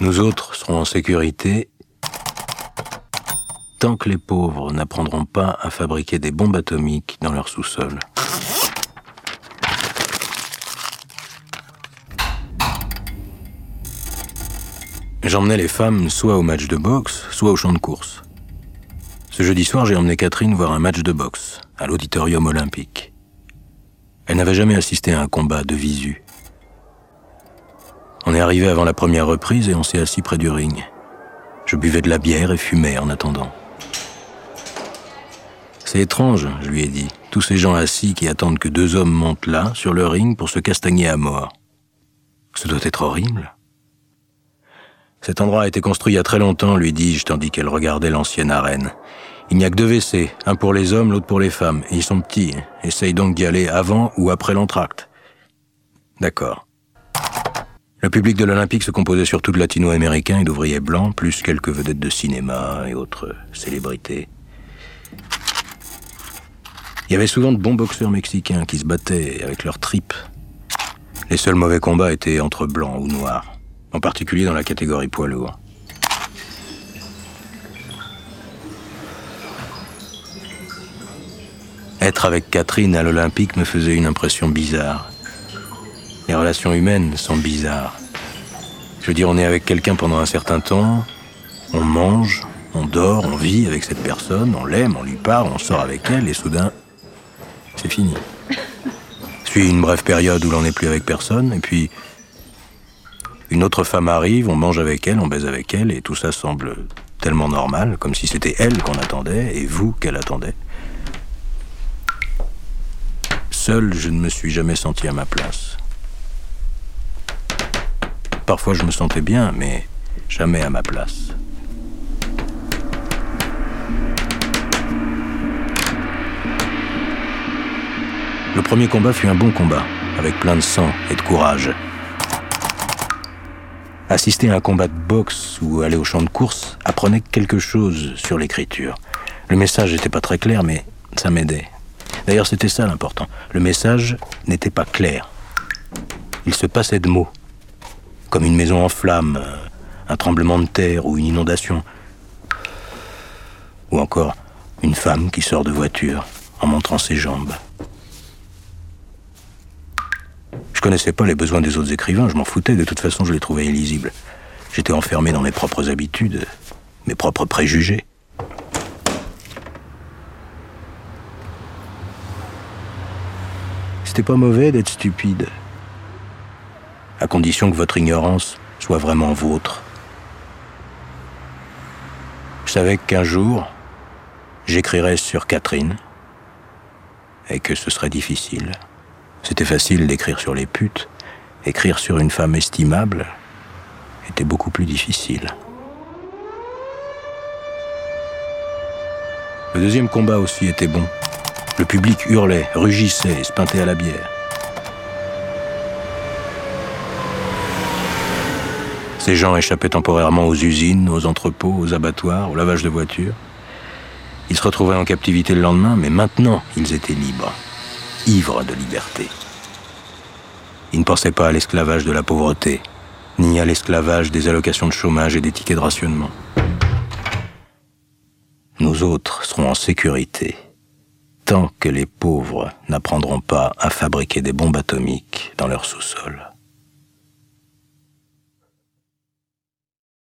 Nous autres serons en sécurité tant que les pauvres n'apprendront pas à fabriquer des bombes atomiques dans leur sous-sol. J'emmenais les femmes soit au match de boxe, soit au champ de course. Ce jeudi soir, j'ai emmené Catherine voir un match de boxe à l'auditorium olympique. Elle n'avait jamais assisté à un combat de visu. On est arrivé avant la première reprise et on s'est assis près du ring. Je buvais de la bière et fumais en attendant. C'est étrange, je lui ai dit, tous ces gens assis qui attendent que deux hommes montent là, sur le ring, pour se castagner à mort. Ce doit être horrible. Cet endroit a été construit il y a très longtemps, lui dis-je, tandis qu'elle regardait l'ancienne arène. Il n'y a que deux WC, un pour les hommes, l'autre pour les femmes, et ils sont petits. Essaye donc d'y aller avant ou après l'entracte. D'accord. Le public de l'Olympique se composait surtout de latino-américains et d'ouvriers blancs, plus quelques vedettes de cinéma et autres célébrités. Il y avait souvent de bons boxeurs mexicains qui se battaient avec leurs tripes. Les seuls mauvais combats étaient entre blancs ou noirs en particulier dans la catégorie poids lourd. Être avec Catherine à l'Olympique me faisait une impression bizarre. Les relations humaines sont bizarres. Je veux dire, on est avec quelqu'un pendant un certain temps, on mange, on dort, on vit avec cette personne, on l'aime, on lui parle, on sort avec elle, et soudain, c'est fini. Puis une brève période où l'on n'est plus avec personne, et puis une autre femme arrive, on mange avec elle, on baise avec elle, et tout ça semble tellement normal, comme si c'était elle qu'on attendait, et vous qu'elle attendait. Seul, je ne me suis jamais senti à ma place. Parfois, je me sentais bien, mais jamais à ma place. Le premier combat fut un bon combat, avec plein de sang et de courage. Assister à un combat de boxe ou aller au champ de course apprenait quelque chose sur l'écriture. Le message n'était pas très clair, mais ça m'aidait. D'ailleurs, c'était ça l'important. Le message n'était pas clair. Il se passait de mots, comme une maison en flammes, un tremblement de terre ou une inondation. Ou encore une femme qui sort de voiture en montrant ses jambes. Je connaissais pas les besoins des autres écrivains, je m'en foutais, de toute façon je les trouvais illisibles. J'étais enfermé dans mes propres habitudes, mes propres préjugés. C'était pas mauvais d'être stupide, à condition que votre ignorance soit vraiment vôtre. Je savais qu'un jour, j'écrirais sur Catherine, et que ce serait difficile. C'était facile d'écrire sur les putes. Écrire sur une femme estimable était beaucoup plus difficile. Le deuxième combat aussi était bon. Le public hurlait, rugissait et se peintait à la bière. Ces gens échappaient temporairement aux usines, aux entrepôts, aux abattoirs, au lavage de voitures. Ils se retrouvaient en captivité le lendemain, mais maintenant, ils étaient libres ivre de liberté. Il ne pensait pas à l'esclavage de la pauvreté, ni à l'esclavage des allocations de chômage et des tickets de rationnement. Nous autres serons en sécurité tant que les pauvres n'apprendront pas à fabriquer des bombes atomiques dans leur sous-sol.